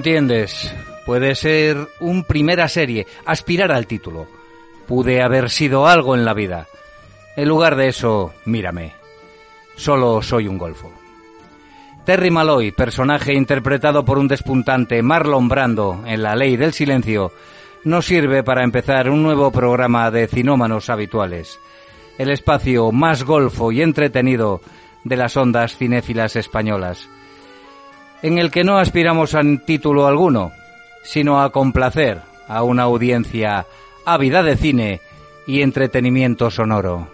Entiendes. Puede ser un primera serie, aspirar al título. Pude haber sido algo en la vida. En lugar de eso, mírame. Solo soy un golfo. Terry Malloy, personaje interpretado por un despuntante Marlon Brando en La Ley del Silencio, nos sirve para empezar un nuevo programa de cinómanos habituales. El espacio más golfo y entretenido de las ondas cinéfilas españolas en el que no aspiramos a título alguno, sino a complacer a una audiencia ávida de cine y entretenimiento sonoro.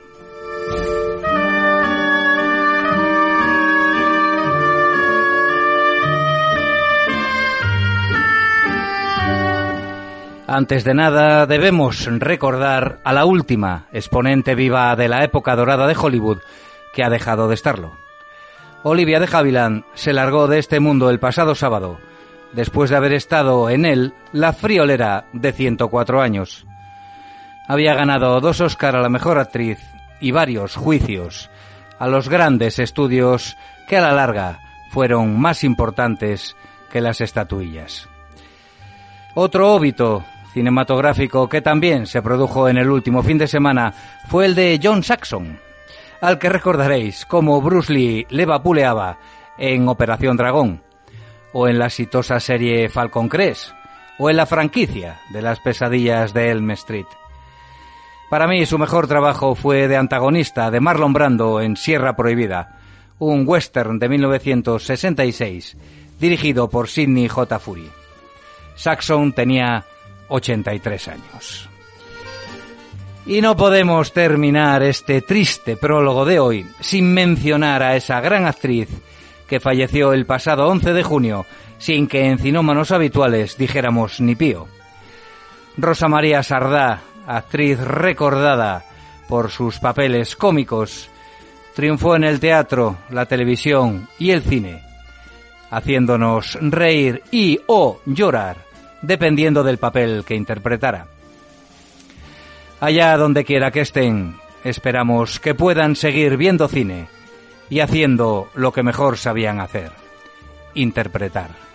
Antes de nada, debemos recordar a la última exponente viva de la época dorada de Hollywood, que ha dejado de estarlo. Olivia de Havilland se largó de este mundo el pasado sábado, después de haber estado en él la friolera de 104 años. Había ganado dos Oscar a la mejor actriz y varios juicios a los grandes estudios que a la larga fueron más importantes que las estatuillas. Otro óbito cinematográfico que también se produjo en el último fin de semana fue el de John Saxon, al que recordaréis como Bruce Lee le vapuleaba en Operación Dragón, o en la exitosa serie Falcon Crest, o en la franquicia de las pesadillas de Elm Street. Para mí su mejor trabajo fue de antagonista de Marlon Brando en Sierra Prohibida, un western de 1966, dirigido por Sidney J. Fury. Saxon tenía 83 años. Y no podemos terminar este triste prólogo de hoy sin mencionar a esa gran actriz que falleció el pasado 11 de junio sin que en cinómanos habituales dijéramos ni pío. Rosa María Sardá, actriz recordada por sus papeles cómicos, triunfó en el teatro, la televisión y el cine, haciéndonos reír y o llorar, dependiendo del papel que interpretara. Allá donde quiera que estén, esperamos que puedan seguir viendo cine y haciendo lo que mejor sabían hacer, interpretar.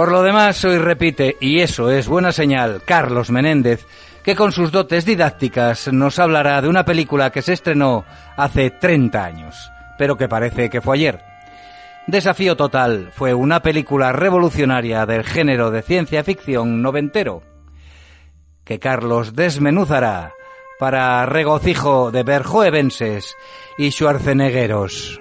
Por lo demás, hoy repite, y eso es buena señal, Carlos Menéndez, que con sus dotes didácticas nos hablará de una película que se estrenó hace 30 años, pero que parece que fue ayer. Desafío Total fue una película revolucionaria del género de ciencia ficción noventero, que Carlos desmenuzará para regocijo de Verjoevenses y Schwarzeneggeros.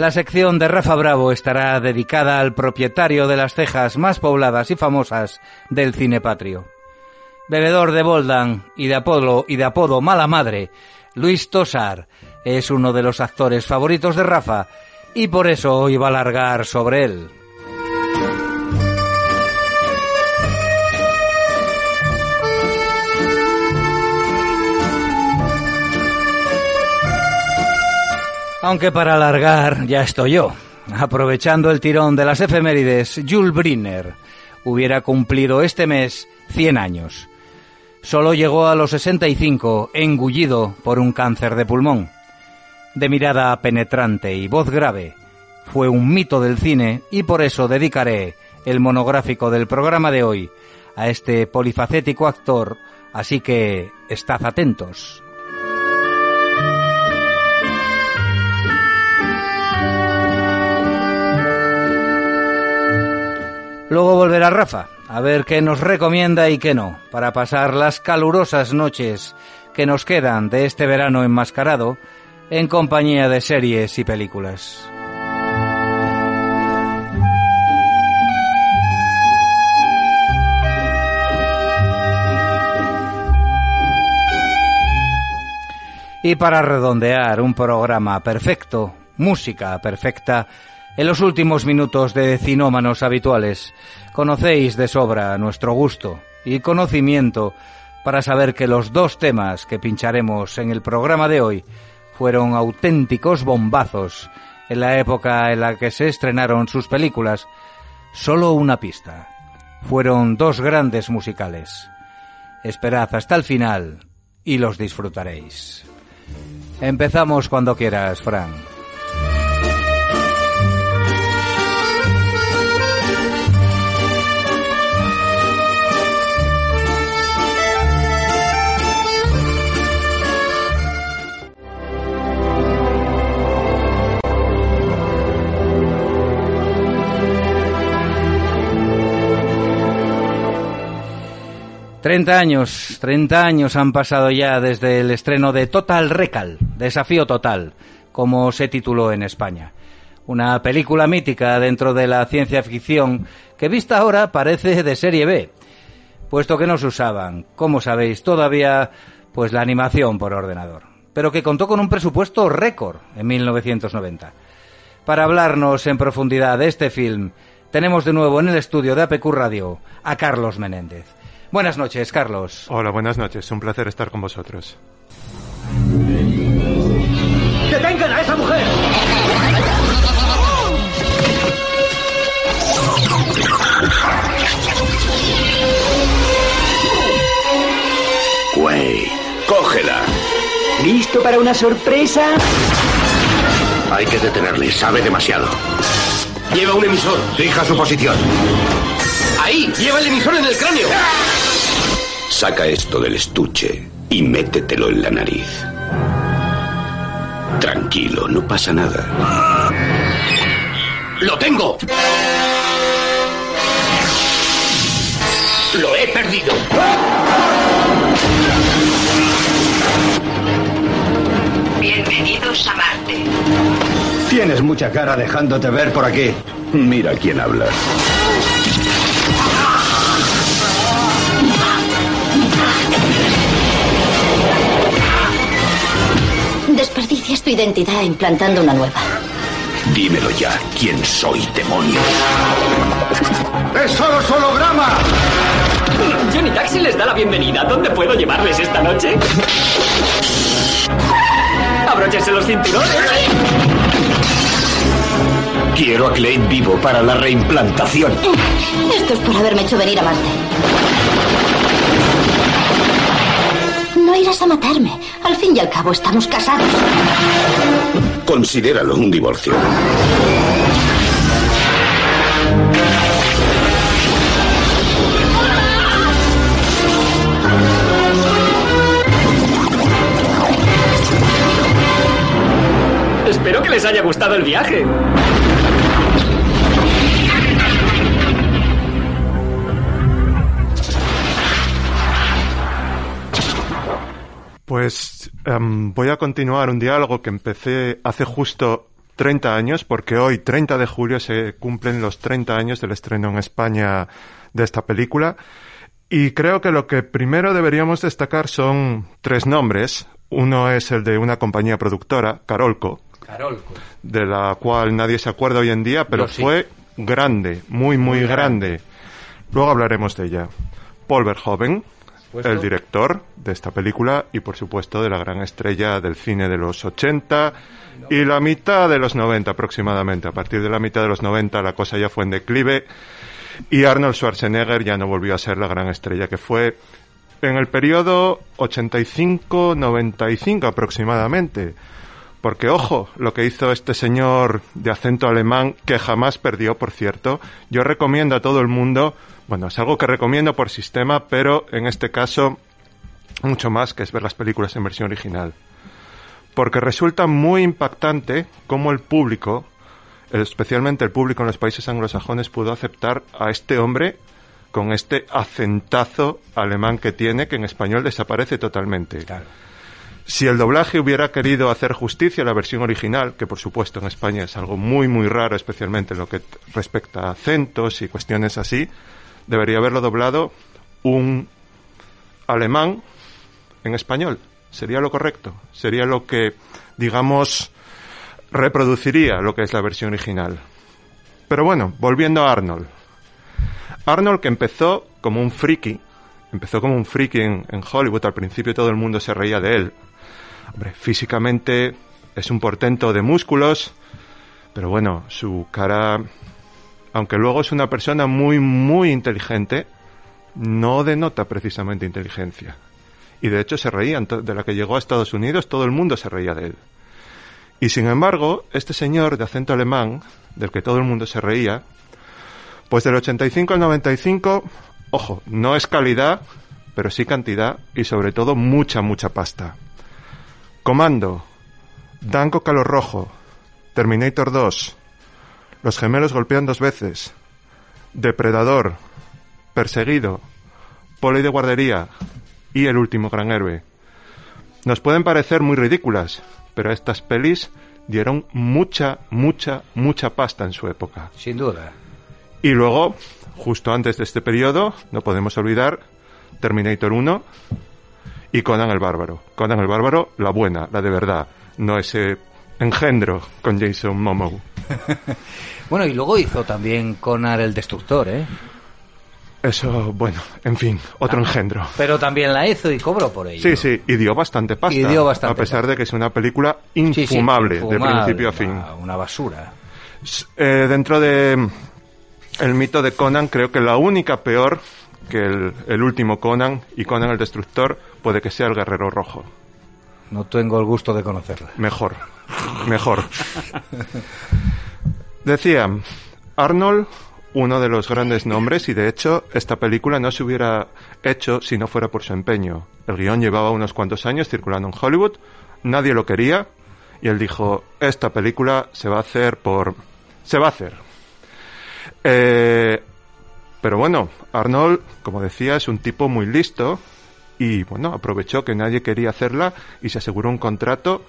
La sección de Rafa Bravo estará dedicada al propietario de las cejas más pobladas y famosas del cine patrio. Bebedor de Boldan y de apodo y de apodo Mala Madre, Luis Tosar es uno de los actores favoritos de Rafa y por eso hoy a largar sobre él. Aunque para alargar ya estoy yo. aprovechando el tirón de las efemérides, Jules Briner hubiera cumplido este mes 100 años. Solo llegó a los 65 engullido por un cáncer de pulmón. De mirada penetrante y voz grave, fue un mito del cine y por eso dedicaré el monográfico del programa de hoy a este polifacético actor, así que estad atentos. Luego volverá Rafa, a ver qué nos recomienda y qué no, para pasar las calurosas noches que nos quedan de este verano enmascarado en compañía de series y películas. Y para redondear un programa perfecto, música perfecta, en los últimos minutos de cinómanos habituales, conocéis de sobra nuestro gusto y conocimiento para saber que los dos temas que pincharemos en el programa de hoy fueron auténticos bombazos en la época en la que se estrenaron sus películas. Solo una pista. Fueron dos grandes musicales. Esperad hasta el final y los disfrutaréis. Empezamos cuando quieras, Frank. Treinta años, treinta años han pasado ya desde el estreno de Total Recall, Desafío Total, como se tituló en España. Una película mítica dentro de la ciencia ficción que vista ahora parece de serie B, puesto que no se usaban, como sabéis, todavía pues la animación por ordenador, pero que contó con un presupuesto récord en 1990. Para hablarnos en profundidad de este film, tenemos de nuevo en el estudio de APQ Radio a Carlos Menéndez. Buenas noches, Carlos. Hola, buenas noches. Un placer estar con vosotros. ¡Detengan a esa mujer! Güey, cógela. ¿Listo para una sorpresa? Hay que detenerle, sabe demasiado. Lleva un emisor. Fija su posición. Ahí, lleva el emisor en el cráneo. Saca esto del estuche y métetelo en la nariz. Tranquilo, no pasa nada. ¡Lo tengo! ¡Lo he perdido! Bienvenidos a Marte. Tienes mucha cara dejándote ver por aquí. Mira quién habla. Desperdicias tu identidad implantando una nueva. Dímelo ya, ¿quién soy, demonio? ¡Es solo holograma! Johnny Taxi les da la bienvenida. ¿Dónde puedo llevarles esta noche? ¡Abróchense los cinturones! Quiero a Clay vivo para la reimplantación. Esto es por haberme hecho venir a Marte. No irás a matarme. Al fin y al cabo estamos casados. Considéralo un divorcio. Espero que les haya gustado el viaje. Pues em, voy a continuar un diálogo que empecé hace justo 30 años, porque hoy, 30 de julio, se cumplen los 30 años del estreno en España de esta película. Y creo que lo que primero deberíamos destacar son tres nombres. Uno es el de una compañía productora, Carolco, Carolco. de la cual nadie se acuerda hoy en día, pero sí. fue grande, muy, muy, Muy grande. Luego hablaremos de ella. Paul Verhoeven, el director de esta película y por supuesto de la gran estrella del cine de los 80 y la mitad de los 90 aproximadamente. A partir de la mitad de los 90 la cosa ya fue en declive y Arnold Schwarzenegger ya no volvió a ser la gran estrella que fue en el periodo 85-95 aproximadamente. Porque, ojo, lo que hizo este señor de acento alemán, que jamás perdió, por cierto, yo recomiendo a todo el mundo, bueno, es algo que recomiendo por sistema, pero en este caso, mucho más que es ver las películas en versión original. Porque resulta muy impactante cómo el público, especialmente el público en los países anglosajones, pudo aceptar a este hombre con este acentazo alemán que tiene, que en español desaparece totalmente. Si el doblaje hubiera querido hacer justicia a la versión original, que por supuesto en España es algo muy muy raro, especialmente en lo que respecta a acentos y cuestiones así, debería haberlo doblado un alemán en español. Sería lo correcto. Sería lo que, digamos, reproduciría lo que es la versión original. Pero bueno, volviendo a Arnold. Arnold que empezó como un friki, empezó como un friki en, Hollywood, al principio todo el mundo se reía de él. Hombre, físicamente es un portento de músculos, pero bueno, su cara, aunque luego es una persona muy, muy inteligente, no denota precisamente inteligencia. Y de hecho se reían, de la que llegó a Estados Unidos, todo el mundo se reía de él. Y sin embargo, este señor de acento alemán, del que todo el mundo se reía, pues del 85 al 95, ojo, no es calidad, pero sí cantidad y sobre todo mucha, mucha pasta. Comando, Danco Calor Rojo, Terminator 2, Los gemelos golpean dos veces, Depredador, Perseguido, Poli de guardería y El último gran héroe. Nos pueden parecer muy ridículas, pero estas pelis dieron mucha, mucha, mucha pasta en su época. Sin duda. Y luego, justo antes de este periodo, no podemos olvidar Terminator 1 y Conan el Bárbaro. Conan el Bárbaro, la buena, la de verdad, no ese engendro con Jason Momoa. bueno, y luego hizo también Conan el Destructor, ¿eh? Eso, bueno, en fin, otro Ah, engendro. Pero también la hizo y cobró por ello. Sí, sí, y dio bastante pasta. Y dio bastante a pesar pasta. de que es una película Sí, sí, infumable, de principio a fin. Una, basura. Eh, dentro de mm, el mito de Conan, creo que la única peor que el, el último Conan y Conan el Destructor puede que sea el Guerrero Rojo. No tengo el gusto de conocerla. Mejor, mejor. Decía, Arnold, uno de los grandes nombres, y de hecho esta película no se hubiera hecho si no fuera por su empeño. El guion llevaba unos cuantos años circulando en Hollywood, nadie lo quería, y él dijo, esta película se va a hacer por... se va a hacer. Eh, pero bueno, Arnold, como decía, es un tipo muy listo y bueno, aprovechó que nadie quería hacerla y se aseguró un contrato.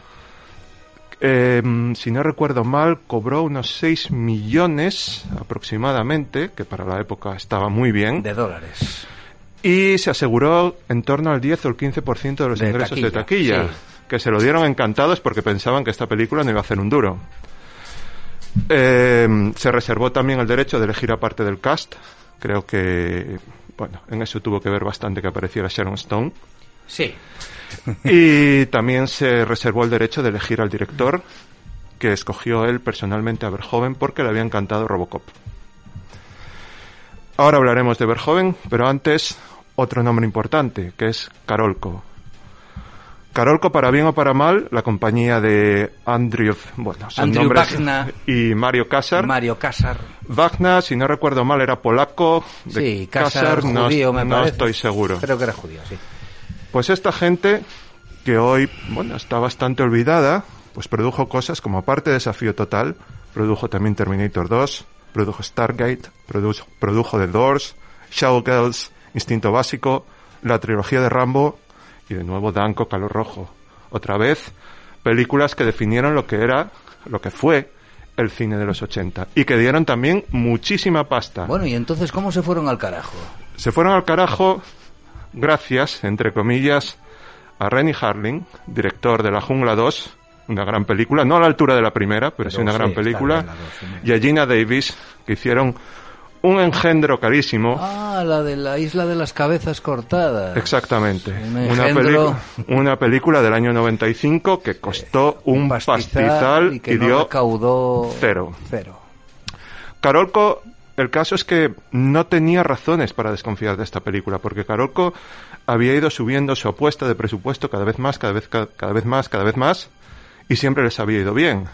Eh, si no recuerdo mal, cobró unos 6 millones aproximadamente, que para la época estaba muy bien. De dólares. Y se aseguró en torno al 10 o el 15% de los De ingresos de taquilla, taquilla, sí. que se lo dieron encantados porque pensaban que esta película no iba a hacer un duro. Eh, se reservó también el derecho de elegir a parte del cast. Creo que, bueno, en eso tuvo que ver bastante que apareciera Sharon Stone. Sí. Y también se reservó el derecho de elegir al director, que escogió él personalmente a Verhoeven porque le había encantado Robocop. Ahora hablaremos de Verhoeven, pero antes otro nombre importante, que es Carolco. Carolco, para bien o para mal, la compañía de Andrew, bueno, son Andrew nombres, Wagner. y Mario Casar. Mario Casar. Wagner, si no recuerdo mal, era polaco. De Sí, Casar, no- judío, me no parece. estoy seguro. Creo que era judío, sí. Pues esta gente, que hoy, bueno, está bastante olvidada, pues produjo cosas como aparte de Desafío Total, produjo también Terminator 2, produjo Stargate, produjo, produjo The Doors, Showgirls, Instinto Básico, la trilogía de Rambo y de nuevo Danco Calor Rojo. Otra vez, películas que definieron lo que era, lo que fue el cine de los 80 y que dieron también muchísima pasta. Bueno, y entonces, ¿cómo se fueron al carajo? Se fueron al carajo gracias, entre comillas, a Renny Harling, director de La Jungla 2, una gran película, no a la altura de la primera, pero, sí una gran película, dos, sí. y a Gina Davis, que hicieron un engendro carísimo. Ah, la de la isla de las cabezas cortadas. Exactamente. Un Una, engendro. una película del año 95 que costó un pastizal y y, que no dio recaudó cero. cero. Carolco, el caso es que no tenía razones para desconfiar de esta película, porque Carolco había ido subiendo su apuesta de presupuesto cada vez más, cada vez, ca- cada vez más, cada vez más, y siempre les había ido bien.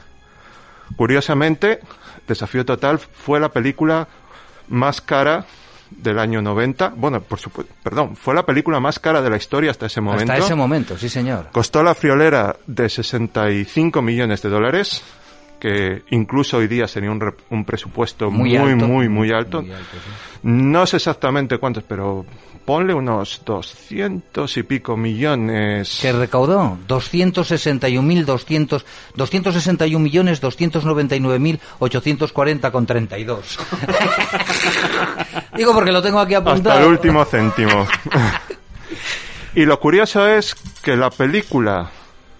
Curiosamente, Desafío Total fue la película más cara del año 90. Bueno, por supuesto, perdón, fue la película más cara de la historia hasta ese momento. Hasta ese momento, sí señor. Costó la friolera de 65 millones de dólares, que incluso hoy día sería un, re- un presupuesto Muy muy, alto. muy, muy alto. Muy alto, sí. No sé exactamente cuántos, pero ponle unos 200 y pico millones. Que recaudó 261.200 261 millones 299.840 con 32. Digo porque lo tengo aquí apuntado. Hasta el último céntimo. y lo curioso es que la película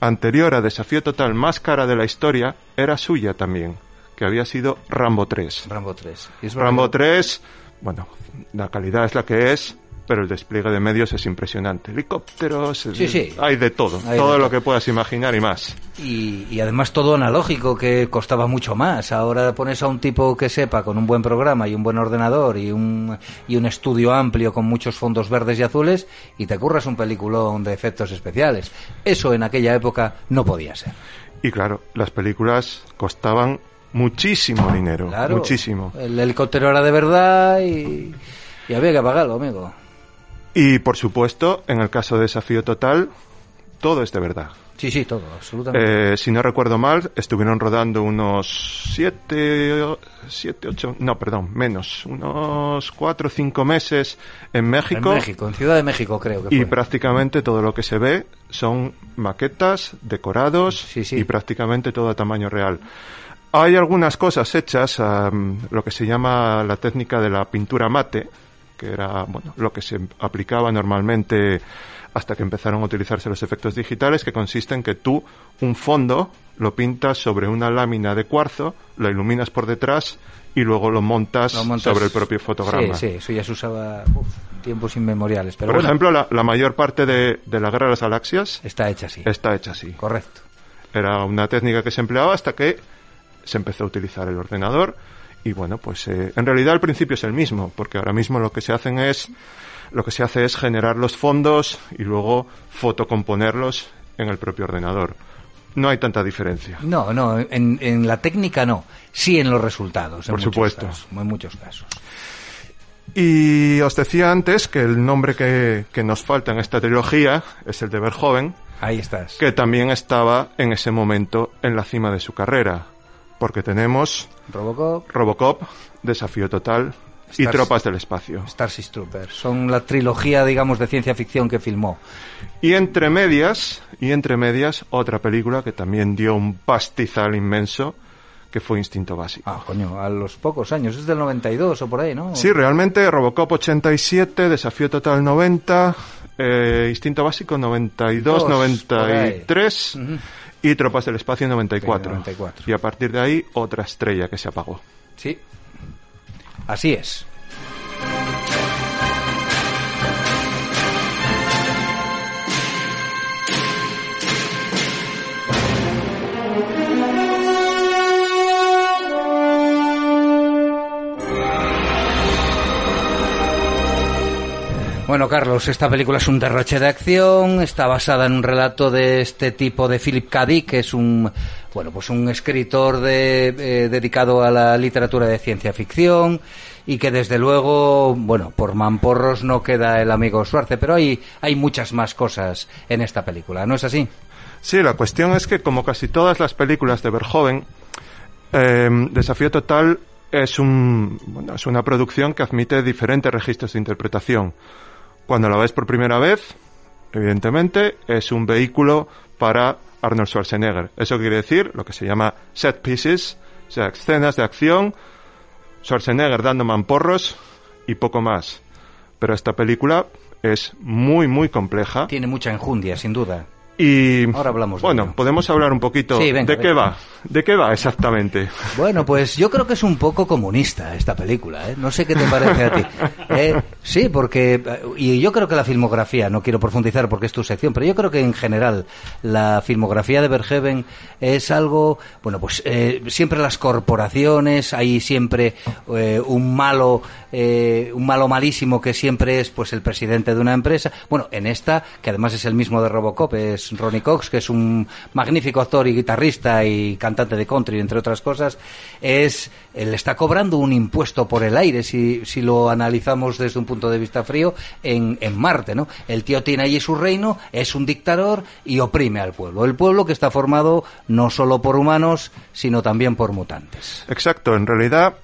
anterior a Desafío Total más cara de la historia era suya también, que había sido Rambo 3. Rambo 3. Y es verdad Rambo que- 3, bueno, la calidad es la que es, pero el despliegue de medios es impresionante. Helicópteros, Sí, sí. hay de todo, Hay de todo todo. lo que puedas imaginar y más. Y, y además todo analógico, que costaba mucho más. Ahora pones a un tipo que sepa con un buen programa y un buen ordenador y un, y un estudio amplio con muchos fondos verdes y azules y te curras un peliculón de efectos especiales. Eso en aquella época no podía ser. Y claro, las películas costaban muchísimo dinero, Claro. muchísimo. El helicóptero era de verdad y, y había que pagarlo, amigo. Y por supuesto, en el caso de Desafío Total, todo es de verdad. Sí, sí, todo, absolutamente. Eh, si no recuerdo mal, estuvieron rodando unos siete, o- siete, ocho, no, perdón, menos, unos cuatro o cinco meses en México. en México, en Ciudad de México creo que Y fue. prácticamente todo lo que se ve son maquetas, decorados y prácticamente todo a tamaño real. Hay algunas cosas hechas, am, lo que se llama la técnica de la pintura mate, que era bueno, lo que se aplicaba normalmente hasta que empezaron a utilizarse los efectos digitales, que consiste en que tú un fondo lo pintas sobre una lámina de cuarzo, lo iluminas por detrás y luego lo montas, Lo montas- sobre el propio fotograma. Sí, sí, eso ya se usaba uf, tiempos inmemoriales. Pero Por bueno, ejemplo, la, la mayor parte de, de la Guerra de las Galaxias está hecha así. está hecha así. Correcto. Era una técnica que se empleaba hasta que se empezó a utilizar el ordenador y bueno, pues eh, en realidad el principio es el mismo, porque ahora mismo lo que se hacen es lo que se hace es generar los fondos y luego fotocomponerlos en el propio ordenador. No hay tanta diferencia. No, no, en, en la técnica no, sí en los resultados. en Por muchos supuesto. casos, en muchos casos. Y os decía antes que el nombre que, que nos falta en esta trilogía es el de Verhoeven, Ahí estás. que también estaba en ese momento en la cima de su carrera, porque tenemos Robocop, Robocop, Desafío Total y Stars- Tropas del Espacio. Starship Troopers. Son la trilogía, digamos, de ciencia ficción que filmó. Y entre medias, y entre medias, otra película que también dio un pastizal inmenso, que fue Instinto Básico. Ah, coño, a los pocos años. Es del 92 o por ahí, ¿no? Sí, realmente Robocop 87, Desafío Total 90, eh, Instinto Básico 92, Dos, por 93 Ujú. Y Tropas del Espacio 94. 94. Y a partir de ahí, otra estrella que se apagó. Sí. Así es. Bueno, Carlos, esta película es un derroche de acción, está basada en un relato de este tipo de Philip K. Dick, que es un, bueno, pues un escritor de, eh, dedicado a la literatura de ciencia ficción y que desde luego, bueno, por mamporros no queda el amigo Suarce, pero hay, hay muchas más cosas en esta película, ¿no es así? Sí, la cuestión es que como casi todas las películas de Verhoeven, eh, Desafío Total es, un, bueno, es una producción que admite diferentes registros de interpretación. Cuando la ves por primera vez, evidentemente, es un vehículo para Arnold Schwarzenegger. Eso quiere decir lo que se llama set pieces, o sea, escenas de acción, Schwarzenegger dando mamporros y poco más. Pero esta película es muy, muy compleja. Tiene mucha enjundia, sin duda. Y Ahora hablamos de bueno, ello. podemos hablar un poquito Sí, venga, de qué va, de qué va exactamente. Bueno, pues yo creo que es un poco comunista esta película, ¿eh? No sé qué te parece a ti. ¿Eh? Sí, porque... eh, Y yo creo que la filmografía, no quiero profundizar porque es tu sección, pero yo creo que en general la filmografía de Verheven es algo... Bueno, pues eh, siempre las corporaciones, hay siempre eh, un malo... eh, un malo malísimo que siempre es pues el presidente de una empresa. Bueno, en esta, que además es el mismo de Robocop, es Ronnie Cox, que es un magnífico actor y guitarrista y cantante de country, entre otras cosas, es él está cobrando un impuesto por el aire, si, si lo analizamos desde un punto de vista frío, en, en Marte, ¿no? El tío tiene allí su reino, es un dictador y oprime al pueblo. El pueblo que está formado no solo por humanos, sino también por mutantes. Exacto, en realidad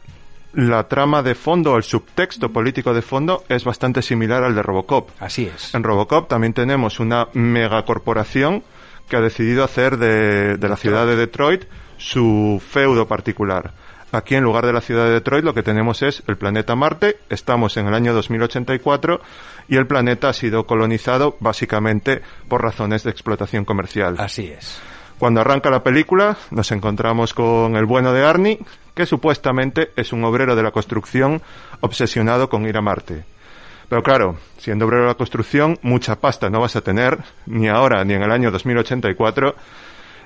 la trama de fondo, el subtexto político de fondo es bastante similar al de Robocop. Así es. En Robocop también tenemos una megacorporación que ha decidido hacer de, de la ciudad de Detroit su feudo particular. Aquí, en lugar de la ciudad de Detroit, lo que tenemos es el planeta Marte. Estamos en el año 2084 y el planeta ha sido colonizado básicamente por razones de explotación comercial. Así es. Cuando arranca la película, nos encontramos con el bueno de Arnie, que supuestamente es un obrero de la construcción obsesionado con ir a Marte. Pero claro, siendo obrero de la construcción, mucha pasta no vas a tener, ni ahora ni en el año 2084.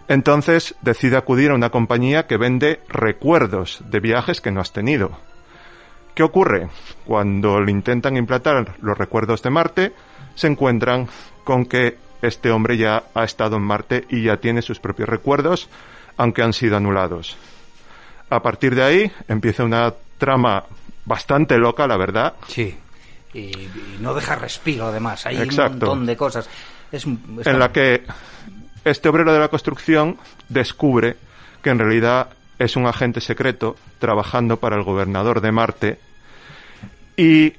Entonces decide acudir a una compañía que vende recuerdos de viajes que no has tenido. ¿Qué ocurre? Cuando le intentan implantar los recuerdos de Marte, se encuentran con que este hombre ya ha estado en Marte y ya tiene sus propios recuerdos, aunque han sido anulados. A partir de ahí empieza una trama bastante loca, la verdad. Sí. Y, y no deja respiro, además. Hay Exacto. un montón de cosas. Es, en la que este obrero de la construcción descubre que en realidad es un agente secreto trabajando para el gobernador de Marte y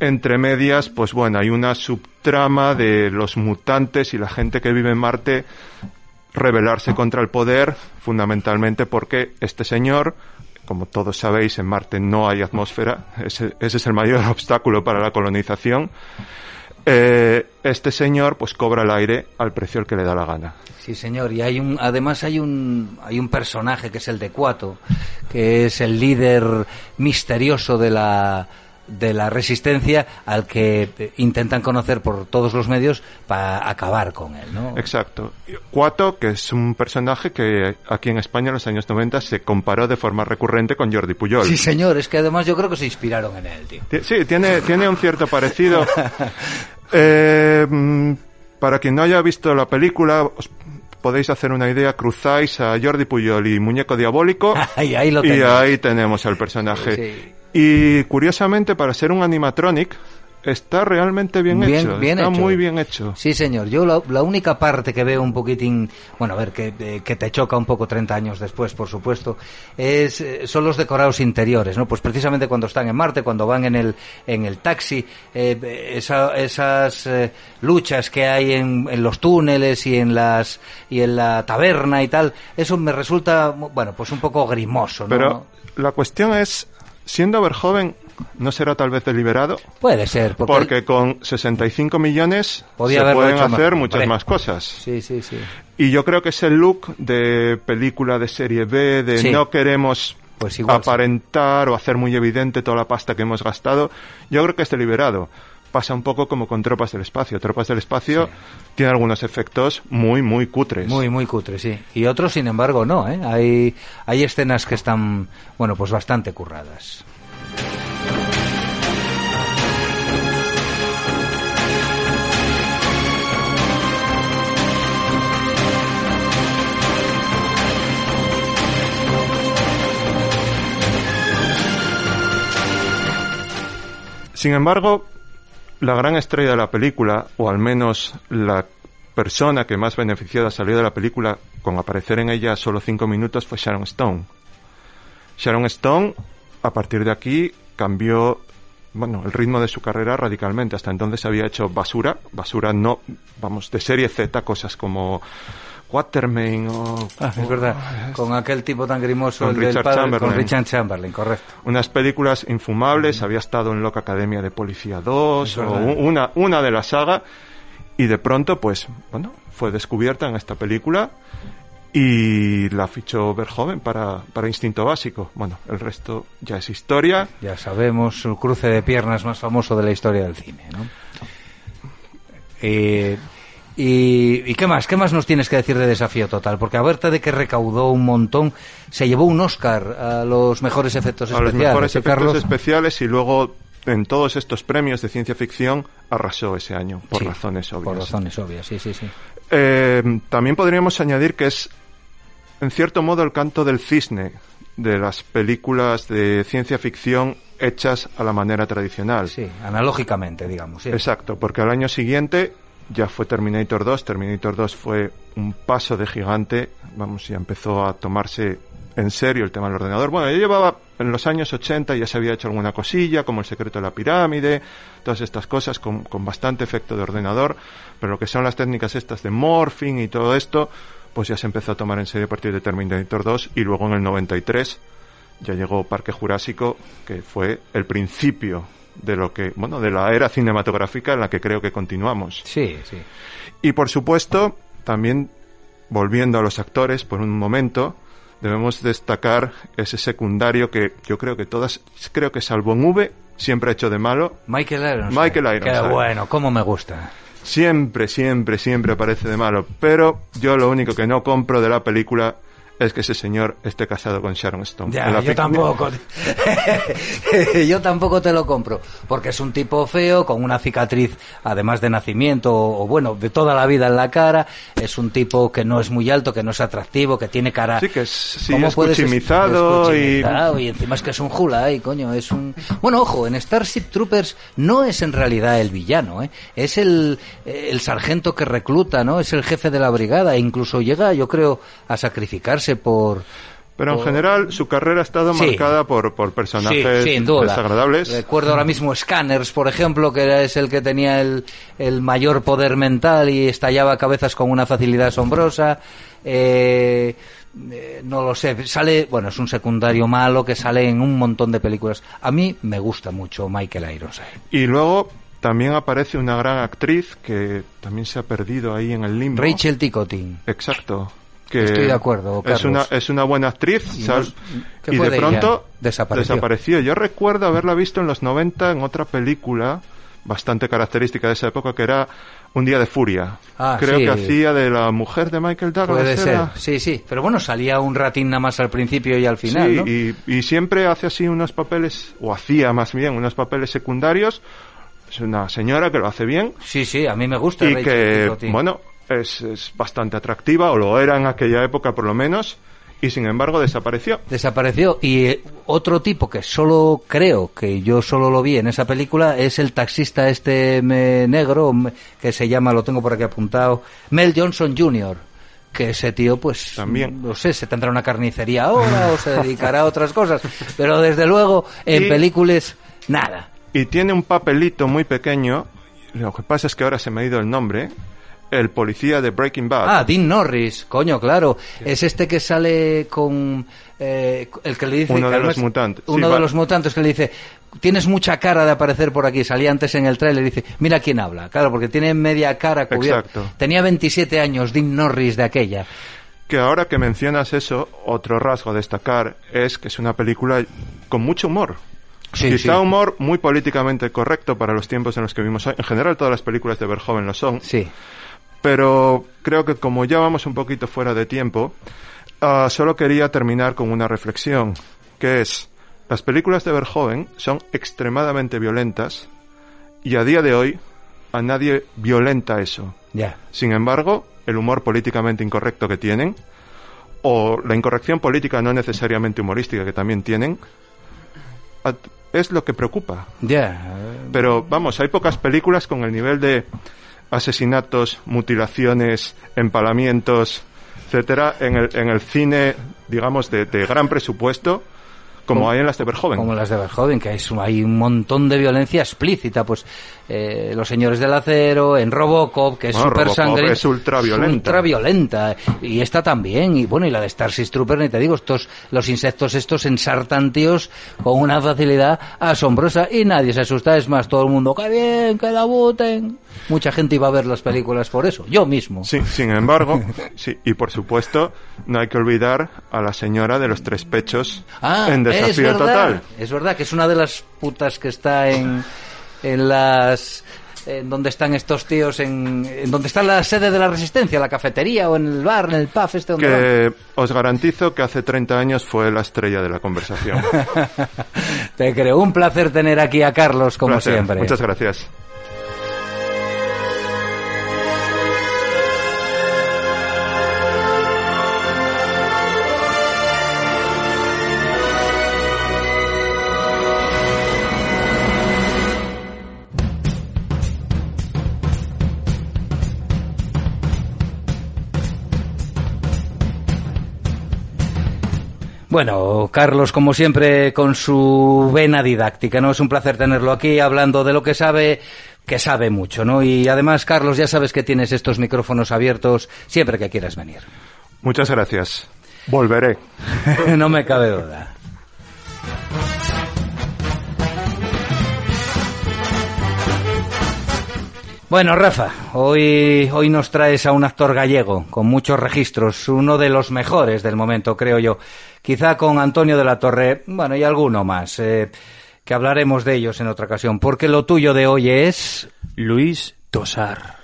entre medias, pues bueno, hay una subtrama de los mutantes y la gente que vive en Marte rebelarse contra el poder, fundamentalmente porque este señor, como todos sabéis, en Marte no hay atmósfera, ese, ese es el mayor obstáculo para la colonización. Eh, este señor pues cobra el aire al precio al que le da la gana. Sí, señor. Y hay un, además hay un, hay un personaje que es el de Cuato, que es el líder misterioso de la, de la resistencia al que eh, intentan conocer por todos los medios para acabar con él, ¿no? Exacto. Cuato, que es un personaje que aquí en España en los años 90 se comparó de forma recurrente con Jordi Puyol. Sí, señor. Es que además yo creo que se inspiraron en él, tío. Sí, tiene, tiene un cierto parecido. Eh, para quien no haya visto la película, os podéis hacer una idea, cruzáis a Jordi Puyol y Muñeco Diabólico Ahí, ahí lo y ahí tenemos al personaje. Sí. Y curiosamente, para ser un animatronic, está realmente bien, Bien- hecho. bien está hecho. muy bien hecho. Sí, señor. Yo la, la única parte que veo un poquitín, bueno, a ver, que, eh, que te choca un poco 30 años después, por supuesto, es, eh, son los decorados interiores, ¿no? Pues precisamente cuando están en Marte, cuando van en el, en el taxi, eh, esa- esas eh, luchas que hay en, en los túneles y en las, y en la taberna y tal, eso me resulta, bueno, pues un poco grimoso, ¿no? Pero la cuestión es, siendo Verjoven, ¿no será tal vez deliberado? Puede ser, porque, Porque con 65 millones Podía se pueden hacer muchas más cosas. Sí, sí, sí. Y yo creo que ese look de película de serie B, de Sí. no queremos Pues igual sí. aparentar o hacer muy evidente toda la pasta que hemos gastado, yo creo que es deliberado. Pasa un poco como con Tropas del Espacio. Tropas del Espacio tiene algunos efectos muy, muy cutres. Muy, muy cutre, sí. Y otros, sin embargo, no, ¿eh? Hay, hay escenas que están, bueno, pues bastante curradas. Sin embargo, la gran estrella de la película, o al menos la persona que más beneficiada salió de la película con aparecer en ella solo cinco minutos, fue Sharon Stone. Sharon Stone, a partir de aquí, cambió bueno, el ritmo de su carrera radicalmente. Hasta entonces había hecho basura, basura no, vamos, de serie Z, cosas como Watermain o... Ah, es verdad, con aquel tipo tan grimoso, Con el del Richard padre, Chamberlain. con Richard Chamberlain, correcto. unas películas infumables, había estado en Loca Academia de Policía 2 Es o una, una de la saga y de pronto pues bueno, fue descubierta en esta película y la fichó Verhoeven para, para Instinto Básico. Bueno, el resto ya es historia. Ya sabemos su cruce de piernas más famoso de la historia del cine, ¿no? Eh, y, y, qué más? ¿Qué más nos tienes que decir de Desafío Total? Porque a verte de que recaudó un montón, se llevó un Oscar a los mejores efectos a especiales. los mejores ¿eh, efectos Carlos? especiales y luego en todos estos premios de ciencia ficción arrasó ese año, por Sí, razones obvias. Por razones obvias, sí, sí, sí. Eh, también podríamos añadir que es, en cierto modo, el canto del cisne de las películas de ciencia ficción hechas a la manera tradicional. Sí, analógicamente, digamos. Sí. Exacto, porque al año siguiente ya fue Terminator 2. Terminator 2 fue un paso de gigante. Vamos, ya empezó a tomarse en serio el tema del ordenador. Bueno, ya llevaba en los años 80, ya se había hecho alguna cosilla, como el secreto de la pirámide, todas estas cosas con, con bastante efecto de ordenador, pero lo que son las técnicas estas de morphing y todo esto, pues ya se empezó a tomar en serio a partir de Terminator 2 y luego en el 93 ya llegó Parque Jurásico, que fue el principio de lo que, bueno, de la era cinematográfica en la que creo que continuamos. Sí, sí. Y por supuesto, también volviendo a los actores por un momento, debemos destacar ese secundario que yo creo que todas, creo que salvo en V, siempre ha hecho de malo. Michael Ironside. Michael Ironside. Qué bueno, cómo me gusta. Siempre, siempre, siempre aparece de malo. Pero yo lo único que no compro de la película es que ese señor esté casado con Sharon Stone. Ya, yo tampoco. yo tampoco te lo compro. Porque es un tipo feo, con una cicatriz, además de nacimiento, o, o bueno, de toda la vida en la cara. Es un tipo que no es muy alto, que no es atractivo, que tiene cara. Sí, que es sí, ¿Cómo puedes es- escuchimizado y... y encima es que es un Hulai, coño, es un... Bueno, ojo, en Starship Troopers no es en realidad el villano, ¿eh? es el, el sargento que recluta, ¿no? Es el jefe de la brigada e incluso llega, yo creo, a sacrificarse por... Pero en por- general su carrera ha estado Sí. marcada por, por personajes Sí, desagradables. Recuerdo ahora mismo Scanners, por ejemplo, que es el que tenía el, el mayor poder mental y estallaba cabezas con una facilidad asombrosa. Eh, eh, no lo sé, sale, bueno, es un secundario malo que sale en un montón de películas. A mí me gusta mucho Michael Ironside. Y luego también aparece una gran actriz que también se ha perdido ahí en el limbo. Rachel Ticotin. Exacto. Que Estoy de acuerdo, Es una, es una buena actriz. Y sal- nos- ¿qué y fue de pronto Desapareció. Yo recuerdo haberla visto en los 90 en otra película bastante característica de esa época que era Un día de furia. Ah, Creo sí. que hacía de la mujer de Michael Douglas. Puede ser, era. sí, sí. Pero bueno, salía un ratín nada más al principio y al final, sí, ¿no? y, y siempre hace así unos papeles, o hacía más bien unos papeles secundarios. Es una señora que lo hace bien Sí, sí, a mí me gusta y Rachel que, bueno, es, es bastante atractiva, o lo era en aquella época por lo menos, y sin embargo desapareció. Desapareció. Y eh, otro tipo que solo creo que yo solo lo vi en esa película es el taxista este me- negro que se llama, lo tengo por aquí apuntado, Mel Johnson Jr. Que ese tío, pues, También. no sé, se tendrá una carnicería ahora o se dedicará a otras cosas. Pero desde luego, en Y- películas, nada. Y tiene un papelito muy pequeño, lo que pasa es que ahora se me ha ido el nombre, el policía de Breaking Bad. Ah, Dean Norris, coño, claro. Es este que sale con eh, el que le dice... Uno de los mutantes. Uno Sí, de los mutantes que le dice, tienes mucha cara de aparecer por aquí. Salía antes en el trailer y dice, mira quién habla. Claro, porque tiene media cara cubierta. Exacto. Tenía 27 años, Dean Norris de aquella. Que ahora que mencionas eso, otro rasgo a destacar es que es una película con mucho humor. Sí, Quizá sí. humor muy políticamente correcto para los tiempos en los que vivimos hoy. En general todas las películas de Verhoeven lo son. Sí. Pero creo que como ya vamos un poquito fuera de tiempo, ah, solo quería terminar con una reflexión, que es, las películas de Verhoeven son extremadamente violentas y a día de hoy a nadie violenta eso. Ya. Sin embargo, el humor políticamente incorrecto que tienen, o la incorrección política no necesariamente humorística que también tienen, es lo que preocupa. Ya. Pero vamos, hay pocas películas con el nivel de asesinatos, mutilaciones, empalamientos, etcétera, en el, en el cine, digamos, de, de gran presupuesto, como hay en las de Verhoeven. Como las de Verhoeven, que hay, un montón de violencia explícita, pues eh, Los Señores del Acero, en Robocop, que es Bueno, súper sangrienta. es ultraviolenta. ultraviolenta. Y esta también, y bueno, y la de Starship Trooper, ni te digo, estos, los insectos estos ensartan tíos con una facilidad asombrosa y nadie se asusta, es más, todo el mundo, ¡qué bien, que debuten! Mucha gente iba a ver las películas por eso, yo mismo. Sí, sin embargo, sí, y por supuesto, no hay que olvidar a la señora de los tres pechos Ah, en es Desafío verdad, Total. Es verdad que es una de las putas que está en, en las... En donde están estos tíos, en, en donde está la sede de la resistencia, la cafetería o en el bar, en el pub este donde van. Que os garantizo que hace 30 años fue la estrella de la conversación. Te creo, un placer tener aquí a Carlos como Placer. siempre. Muchas gracias. Bueno, Carlos, como siempre, con su vena didáctica, ¿no? Es un placer tenerlo aquí hablando de lo que sabe, que sabe mucho, ¿no? Y además, Carlos, ya sabes que tienes estos micrófonos abiertos siempre que quieras venir. Muchas gracias. Volveré. no me cabe duda. Bueno, Rafa, hoy, hoy nos traes a un actor gallego con muchos registros, uno de los mejores del momento, creo yo. Quizá con Antonio de la Torre, bueno, y alguno más, eh, que hablaremos de ellos en otra ocasión, porque lo tuyo de hoy es... Luis Tosar.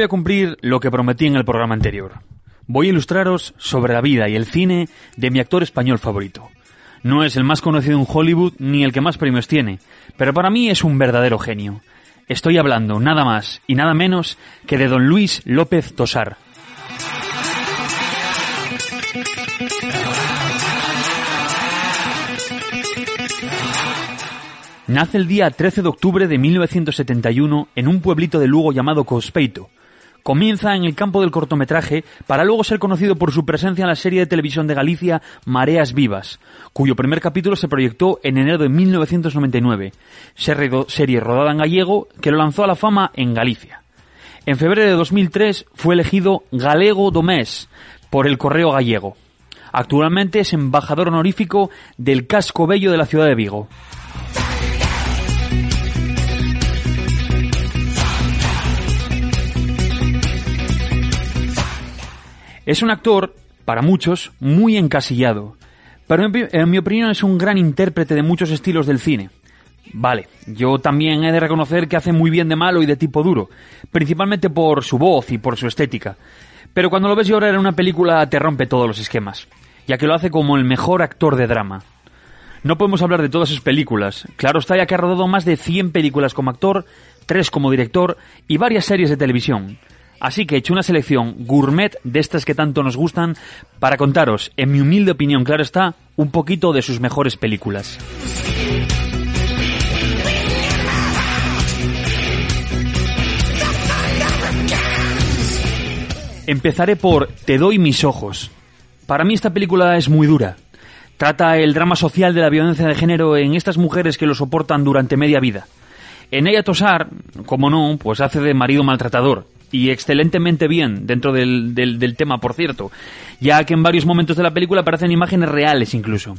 Voy a cumplir lo que prometí en el programa anterior. Voy a ilustraros sobre la vida y el cine de mi actor español favorito. No es el más conocido en Hollywood ni el que más premios tiene, pero para mí es un verdadero genio. Estoy hablando nada más y nada menos que de don Luis López Tosar. Nace el día 13 de octubre de 1971 en un pueblito de Lugo llamado Cospeito. Comienza en el campo del cortometraje para luego ser conocido por su presencia en la serie de televisión de Galicia Mareas Vivas, cuyo primer capítulo se proyectó en enero de 1999, serie rodada en gallego que lo lanzó a la fama en Galicia. En febrero de 2003 fue elegido Galego do Mes por el Correo Gallego. Actualmente es embajador honorífico del Casco Bello de la ciudad de Vigo. Es un actor, para muchos, muy encasillado, pero en, mi opinión es un gran intérprete de muchos estilos del cine. Vale, yo también he de reconocer que hace muy bien de malo y de tipo duro, principalmente por su voz y por su estética. Pero cuando lo ves llorar en una película te rompe todos los esquemas, ya que lo hace como el mejor actor de drama. No podemos hablar de todas sus películas. Claro está ya que ha rodado más de 100 películas como actor, 3 como director y varias series de televisión. Así que he hecho una selección gourmet de estas que tanto nos gustan para contaros, en mi humilde opinión, claro está, un poquito de sus mejores películas. Empezaré por Te doy mis ojos. Para mí esta película es muy dura. Trata el drama social de la violencia de género en estas mujeres que lo soportan durante media vida. En ella Tosar, como no, pues hace de marido maltratador, y excelentemente bien dentro del, del, tema, por cierto, ya que en varios momentos de la película aparecen imágenes reales incluso.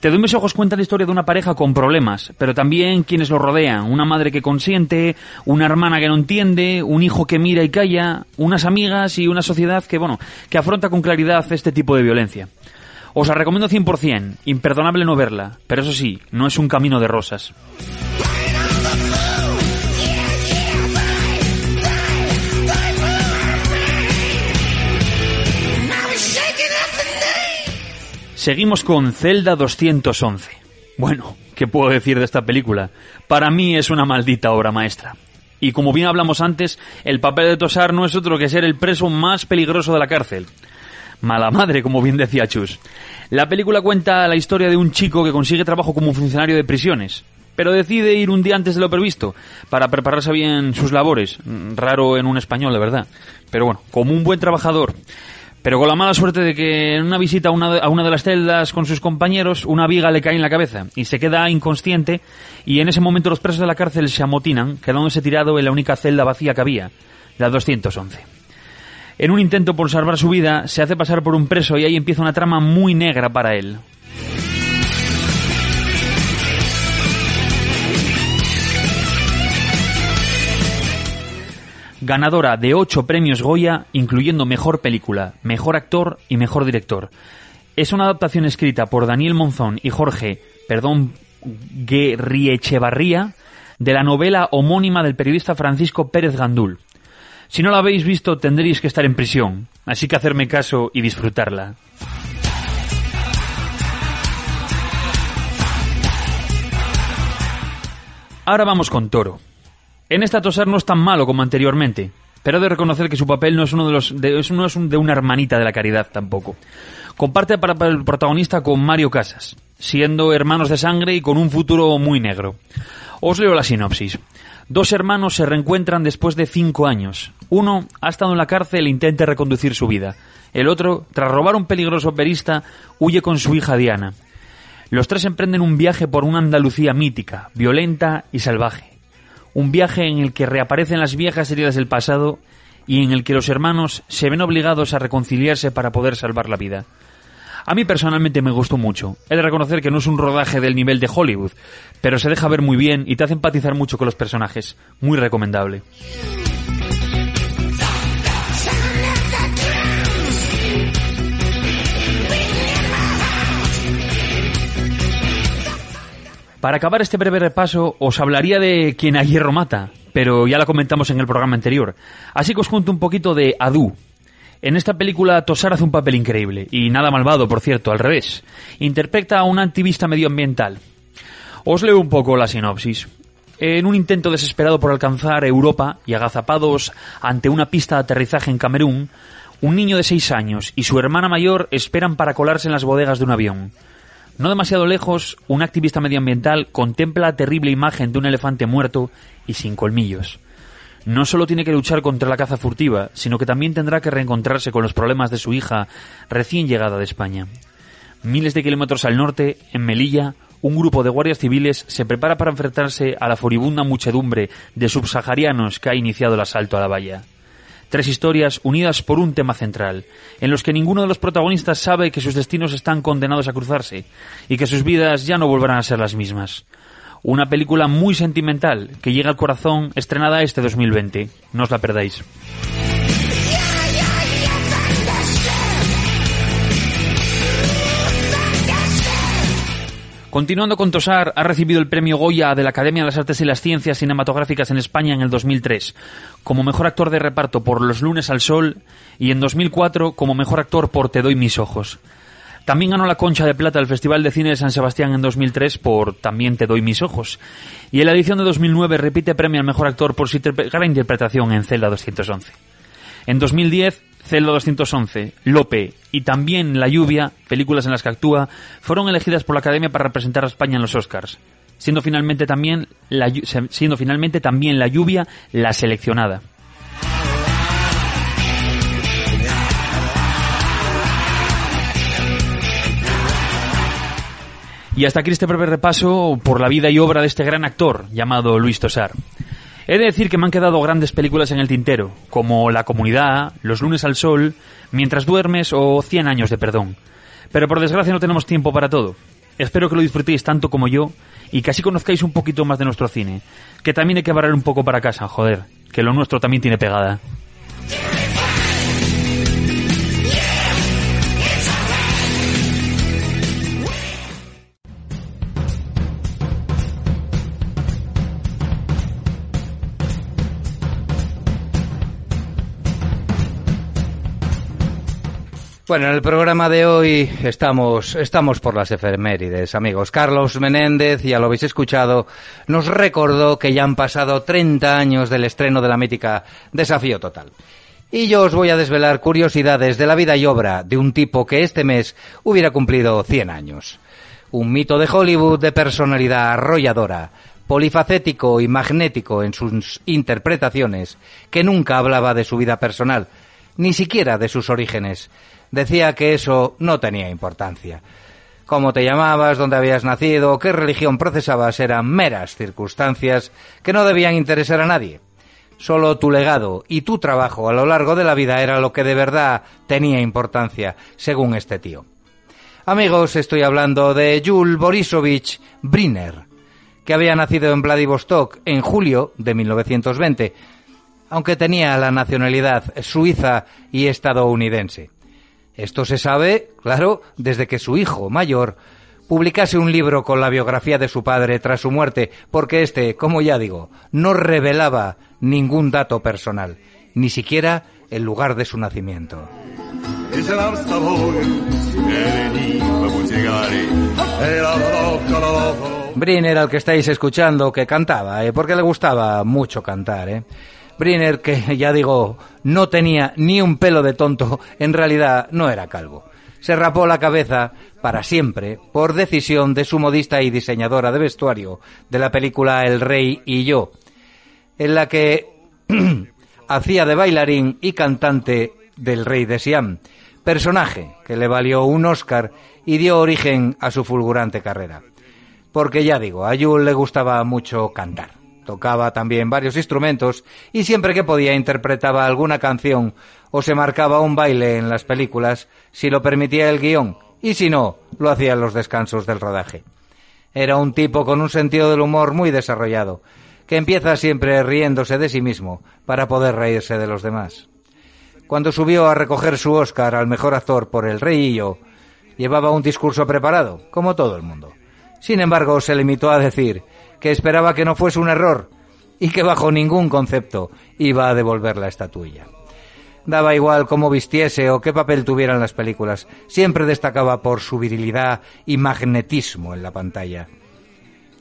Te doy mis ojos cuenta la historia de una pareja con problemas, pero también quienes lo rodean, una madre que consiente, una hermana que no entiende, un hijo que mira y calla, unas amigas y una sociedad que, bueno, que afronta con claridad este tipo de violencia. Os la recomiendo 100%, imperdonable no verla, pero eso sí, no es un camino de rosas. Seguimos con Zelda 211. Bueno, ¿qué puedo decir de esta película? Para mí es una maldita obra maestra. Y como bien hablamos antes, el papel de Tosar no es otro que ser el preso más peligroso de la cárcel. Mala madre, como bien decía Chus. La película cuenta la historia de un chico que consigue trabajo como funcionario de prisiones, pero decide ir un día antes de lo previsto para prepararse bien sus labores. Raro en un español, de verdad. Pero bueno, como un buen trabajador. Pero con la mala suerte de que en una visita a una, de, las celdas con sus compañeros, una viga le cae en la cabeza y se queda inconsciente y en ese momento los presos de la cárcel se amotinan, quedándose tirado en la única celda vacía que había, la 211. En un intento por salvar su vida, se hace pasar por un preso y ahí empieza una trama muy negra para él. Ganadora de ocho premios Goya, incluyendo Mejor Película, Mejor Actor y Mejor Director. Es una adaptación escrita por Daniel Monzón y Jorge, perdón, Guerriechevarría, de la novela homónima del periodista Francisco Pérez Gandul. Si no la habéis visto, tendréis que estar en prisión, así que hacerme caso y disfrutarla. Ahora vamos con Toro. En esta Tosar no es tan malo como anteriormente, pero he de reconocer que su papel no es uno de los de, no es de una hermanita de la caridad tampoco. Comparte para, el protagonista con Mario Casas, siendo hermanos de sangre y con un futuro muy negro. Os leo la sinopsis. Dos hermanos se reencuentran después de cinco años. Uno ha estado en la cárcel e intenta reconducir su vida. El otro, tras robar un peligroso perista, huye con su hija Diana. Los tres emprenden un viaje por una Andalucía mítica, violenta y salvaje un viaje en el que reaparecen las viejas heridas del pasado y en el que los hermanos se ven obligados a reconciliarse para poder salvar la vida. A mí personalmente me gustó mucho. He de reconocer que no es un rodaje del nivel de Hollywood, pero se deja ver muy bien y te hace empatizar mucho con los personajes. Muy recomendable. Para acabar este breve repaso, os hablaría de quien a hierro mata, pero ya la comentamos en el programa anterior. Así que os cuento un poquito de Adu. En esta película Tosar hace un papel increíble, y nada malvado, por cierto, al revés. Interpreta a un activista medioambiental. Os leo un poco la sinopsis. En un intento desesperado por alcanzar Europa y agazapados ante una pista de aterrizaje en Camerún, un niño de seis años y su hermana mayor esperan para colarse en las bodegas de un avión. No demasiado lejos, un activista medioambiental contempla la terrible imagen de un elefante muerto y sin colmillos. No solo tiene que luchar contra la caza furtiva, sino que también tendrá que reencontrarse con los problemas de su hija recién llegada de España. Miles de kilómetros al norte, en Melilla, un grupo de guardias civiles se prepara para enfrentarse a la furibunda muchedumbre de subsaharianos que ha iniciado el asalto a la valla. Tres historias unidas por un tema central, en los que ninguno de los protagonistas sabe que sus destinos están condenados a cruzarse y que sus vidas ya no volverán a ser las mismas. Una película muy sentimental que llega al corazón estrenada este 2020. No os la perdáis. Continuando con Tosar, ha recibido el premio Goya de la Academia de las Artes y las Ciencias Cinematográficas en España en el 2003, como mejor actor de reparto por Los lunes al sol y en 2004 como mejor actor por Te doy mis ojos. También ganó la Concha de Plata del Festival de Cine de San Sebastián en 2003 por También te doy mis ojos. Y en la edición de 2009 repite premio al mejor actor por su gran interpretación en Celda 211. En 2010 Celda 211, Lope y también La lluvia, películas en las que actúa, fueron elegidas por la Academia para representar a España en los Oscars, siendo finalmente también la, siendo finalmente también La lluvia la seleccionada. Y hasta aquí este breve repaso por la vida y obra de este gran actor llamado Luis Tosar. He de decir que me han quedado grandes películas en el tintero, como La Comunidad, Los lunes al sol, Mientras duermes o Cien años de perdón. Pero por desgracia no tenemos tiempo para todo. Espero que lo disfrutéis tanto como yo y que así conozcáis un poquito más de nuestro cine. Que también hay que barrer un poco para casa, joder, que lo nuestro también tiene pegada. Bueno, en el programa de hoy estamos, estamos por las efemérides, amigos. Carlos Menéndez, ya lo habéis escuchado, nos recordó que ya han pasado 30 años del estreno de la mítica Desafío Total. Y yo os voy a desvelar curiosidades de la vida y obra de un tipo que este mes hubiera cumplido 100 años. Un mito de Hollywood de personalidad arrolladora, polifacético y magnético en sus interpretaciones, que nunca hablaba de su vida personal, ni siquiera de sus orígenes. Decía que eso no tenía importancia. Cómo te llamabas, dónde habías nacido, qué religión procesabas eran meras circunstancias que no debían interesar a nadie. Solo tu legado y tu trabajo a lo largo de la vida era lo que de verdad tenía importancia, según este tío. Amigos, estoy hablando de Yul Borisovich Briner, que había nacido en Vladivostok en julio de 1920, aunque tenía la nacionalidad suiza y estadounidense. Esto se sabe, claro, desde que su hijo mayor publicase un libro con la biografía de su padre tras su muerte, porque éste, como ya digo, no revelaba ningún dato personal, ni siquiera el lugar de su nacimiento. Briner, al que estáis escuchando, que cantaba, ¿eh? porque le gustaba mucho cantar, ¿eh? Briner, que ya digo, no tenía ni un pelo de tonto, en realidad no era calvo. Se rapó la cabeza para siempre por decisión de su modista y diseñadora de vestuario de la película El Rey y yo, en la que hacía de bailarín y cantante del Rey de Siam, personaje que le valió un Oscar y dio origen a su fulgurante carrera. Porque ya digo, a Yul le gustaba mucho cantar. Tocaba también varios instrumentos y siempre que podía interpretaba alguna canción o se marcaba un baile en las películas si lo permitía el guion y si no, lo hacía en los descansos del rodaje. Era un tipo con un sentido del humor muy desarrollado, que empieza siempre riéndose de sí mismo para poder reírse de los demás. Cuando subió a recoger su Oscar al mejor actor por El Rey y yo, llevaba un discurso preparado, como todo el mundo. Sin embargo, se limitó a decir que esperaba que no fuese un error y que bajo ningún concepto iba a devolver la estatuilla. Daba igual cómo vistiese o qué papel tuviera en las películas, siempre destacaba por su virilidad y magnetismo en la pantalla.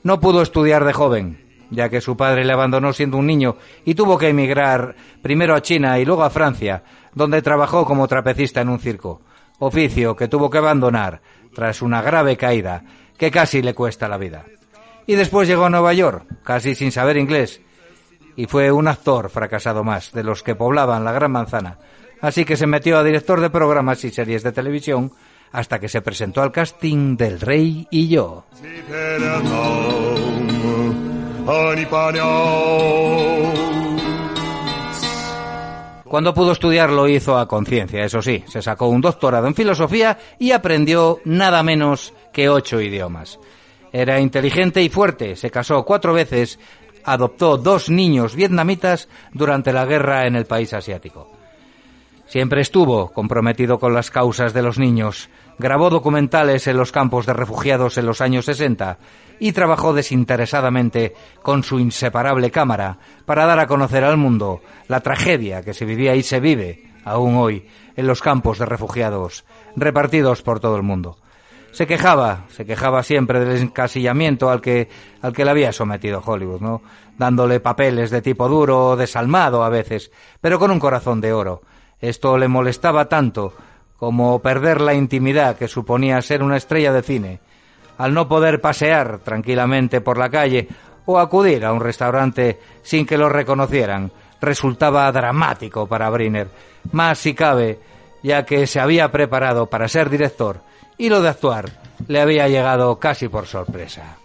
No pudo estudiar de joven, ya que su padre le abandonó siendo un niño y tuvo que emigrar primero a China y luego a Francia, donde trabajó como trapecista en un circo, oficio que tuvo que abandonar tras una grave caída que casi le cuesta la vida. Y después llegó a Nueva York, casi sin saber inglés, y fue un actor fracasado más de los que poblaban la Gran Manzana. Así que se metió a director de programas y series de televisión hasta que se presentó al casting del Rey y yo. Cuando pudo estudiar lo hizo a conciencia, eso sí, se sacó un doctorado en filosofía y aprendió nada menos que ocho idiomas. Era inteligente y fuerte, se casó cuatro veces, adoptó dos niños vietnamitas durante la guerra en el país asiático. Siempre estuvo comprometido con las causas de los niños, grabó documentales en los campos de refugiados en los años 60 y trabajó desinteresadamente con su inseparable cámara para dar a conocer al mundo la tragedia que se vivía y se vive aún hoy en los campos de refugiados repartidos por todo el mundo. Se quejaba, se quejaba siempre del encasillamiento al que, al que le había sometido Hollywood, ¿no? Dándole papeles de tipo duro, desalmado a veces, pero con un corazón de oro. Esto le molestaba tanto como perder la intimidad que suponía ser una estrella de cine, al no poder pasear tranquilamente por la calle o acudir a un restaurante sin que lo reconocieran, resultaba dramático para Briner, más si cabe, ya que se había preparado para ser director y lo de actuar le había llegado casi por sorpresa.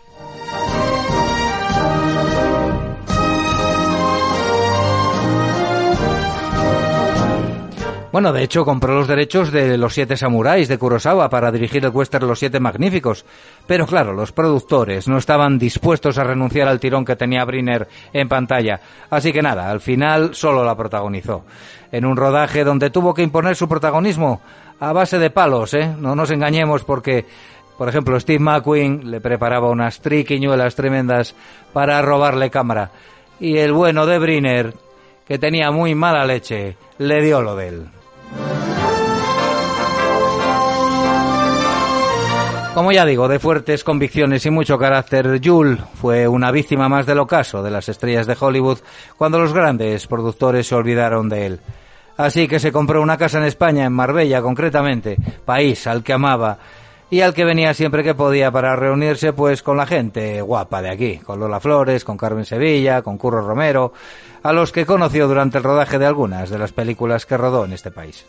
Bueno, de hecho compró los derechos de Los Siete Samuráis de Kurosawa para dirigir el western Los Siete Magníficos. Pero claro, los productores no estaban dispuestos a renunciar al tirón que tenía Briner en pantalla. Así que nada, al final solo la protagonizó. En un rodaje donde tuvo que imponer su protagonismo a base de palos, ¿eh? No nos engañemos porque, por ejemplo, Steve McQueen le preparaba unas triquiñuelas tremendas para robarle cámara. Y el bueno de Briner, que tenía muy mala leche, le dio lo de él. Como ya digo, de fuertes convicciones y mucho carácter, Jules fue una víctima más del ocaso de las estrellas de Hollywood cuando los grandes productores se olvidaron de él. Así que se compró una casa en España, en Marbella concretamente, país al que amaba y al que venía siempre que podía para reunirse pues con la gente guapa de aquí, con Lola Flores, con Carmen Sevilla, con Curro Romero, a los que conoció durante el rodaje de algunas de las películas que rodó en este país.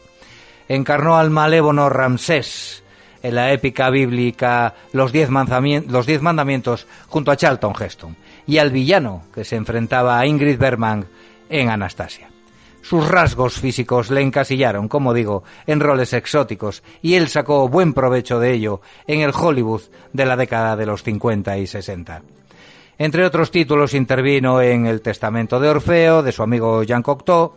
Encarnó al malévono Ramsés en la épica bíblica Los Diez, Los Diez Mandamientos junto a Charlton Heston y al villano que se enfrentaba a Ingrid Bergman en Anastasia. Sus rasgos físicos le encasillaron, como digo, en roles exóticos, y él sacó buen provecho de ello en el Hollywood de la década de los 50 y 60. Entre otros títulos intervino en El Testamento de Orfeo, de su amigo Jean Cocteau,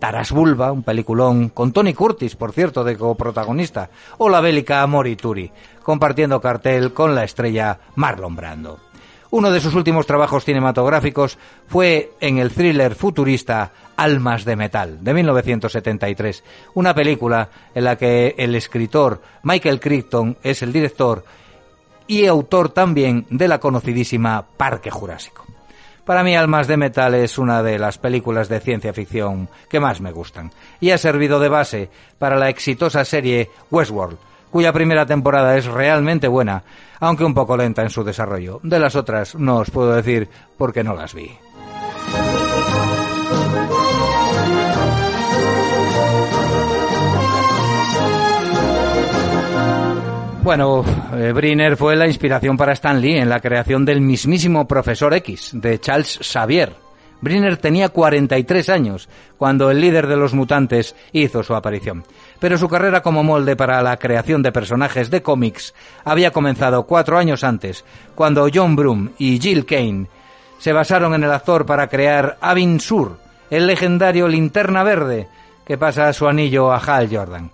Taras Bulba, un peliculón con Tony Curtis, por cierto, de coprotagonista, o la bélica Morituri, compartiendo cartel con la estrella Marlon Brando. Uno de sus últimos trabajos cinematográficos fue en el thriller futurista Almas de Metal, de 1973, una película en la que el escritor Michael Crichton es el director y autor también de la conocidísima Parque Jurásico. Para mí Almas de Metal es una de las películas de ciencia ficción que más me gustan y ha servido de base para la exitosa serie Westworld, cuya primera temporada es realmente buena, aunque un poco lenta en su desarrollo. De las otras no os puedo decir porque no las vi. Bueno, eh, Briner fue la inspiración para Stan Lee en la creación del mismísimo Profesor X, de Charles Xavier. Briner tenía 43 años cuando el líder de los mutantes hizo su aparición pero su carrera como molde para la creación de personajes de cómics había comenzado cuatro años antes, cuando John Broome y Jill Kane se basaron en el actor para crear Avin Sur, el legendario linterna verde que pasa su anillo a Hal Jordan.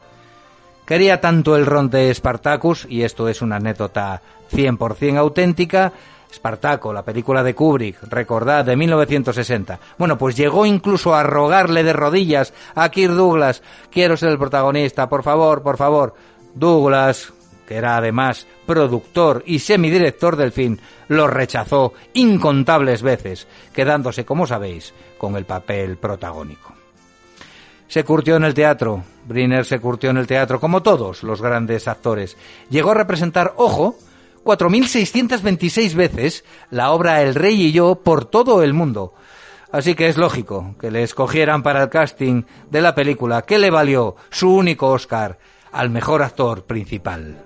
Quería tanto el ron de Spartacus, y esto es una anécdota 100% auténtica, Espartaco, la película de Kubrick, recordad, de 1960. Bueno, pues llegó incluso a rogarle de rodillas a Kirk Douglas, quiero ser el protagonista, por favor, por favor. Douglas, que era además productor y semidirector del film, lo rechazó incontables veces, quedándose, como sabéis, con el papel protagónico. Se curtió en el teatro, Briner se curtió en el teatro, como todos los grandes actores. Llegó a representar, ojo, 4.626 veces la obra El Rey y yo por todo el mundo. Así que es lógico que le escogieran para el casting de la película que le valió su único Oscar al mejor actor principal.